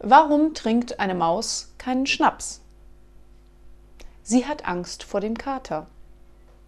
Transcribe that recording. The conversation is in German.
Warum trinkt eine Maus keinen Schnaps? Sie hat Angst vor dem Kater.